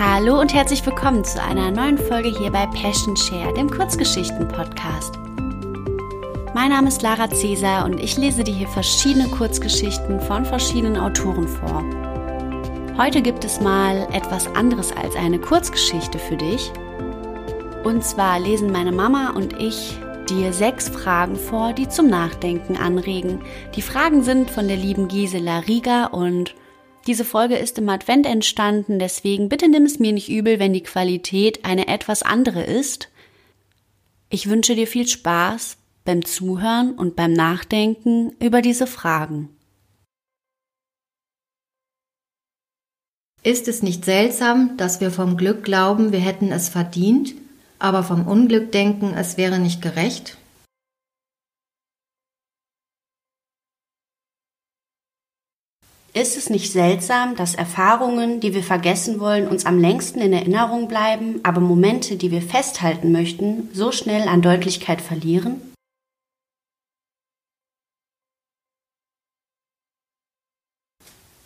Hallo und herzlich willkommen zu einer neuen Folge hier bei Passion Share, dem Kurzgeschichten-Podcast. Mein Name ist Lara Cäsar und ich lese dir hier verschiedene Kurzgeschichten von verschiedenen Autoren vor. Heute gibt es mal etwas anderes als eine Kurzgeschichte für dich. Und zwar lesen meine Mama und ich dir sechs Fragen vor, die zum Nachdenken anregen. Die Fragen sind von der lieben Gisela Rieger und diese Folge ist im Advent entstanden, deswegen bitte nimm es mir nicht übel, wenn die Qualität eine etwas andere ist. Ich wünsche dir viel Spaß beim Zuhören und beim Nachdenken über diese Fragen. Ist es nicht seltsam, dass wir vom Glück glauben, wir hätten es verdient, aber vom Unglück denken, es wäre nicht gerecht? Ist es nicht seltsam, dass Erfahrungen, die wir vergessen wollen, uns am längsten in Erinnerung bleiben, aber Momente, die wir festhalten möchten, so schnell an Deutlichkeit verlieren?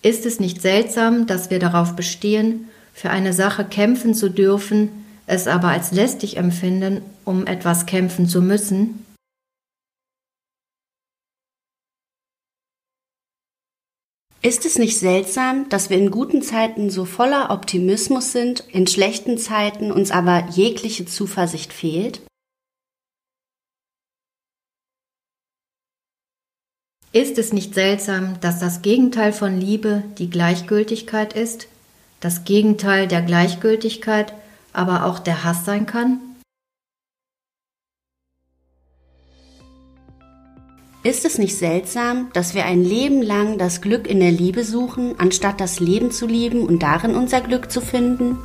Ist es nicht seltsam, dass wir darauf bestehen, für eine Sache kämpfen zu dürfen, es aber als lästig empfinden, um etwas kämpfen zu müssen? Ist es nicht seltsam, dass wir in guten Zeiten so voller Optimismus sind, in schlechten Zeiten uns aber jegliche Zuversicht fehlt? Ist es nicht seltsam, dass das Gegenteil von Liebe die Gleichgültigkeit ist, das Gegenteil der Gleichgültigkeit aber auch der Hass sein kann? Ist es nicht seltsam, dass wir ein Leben lang das Glück in der Liebe suchen, anstatt das Leben zu lieben und darin unser Glück zu finden?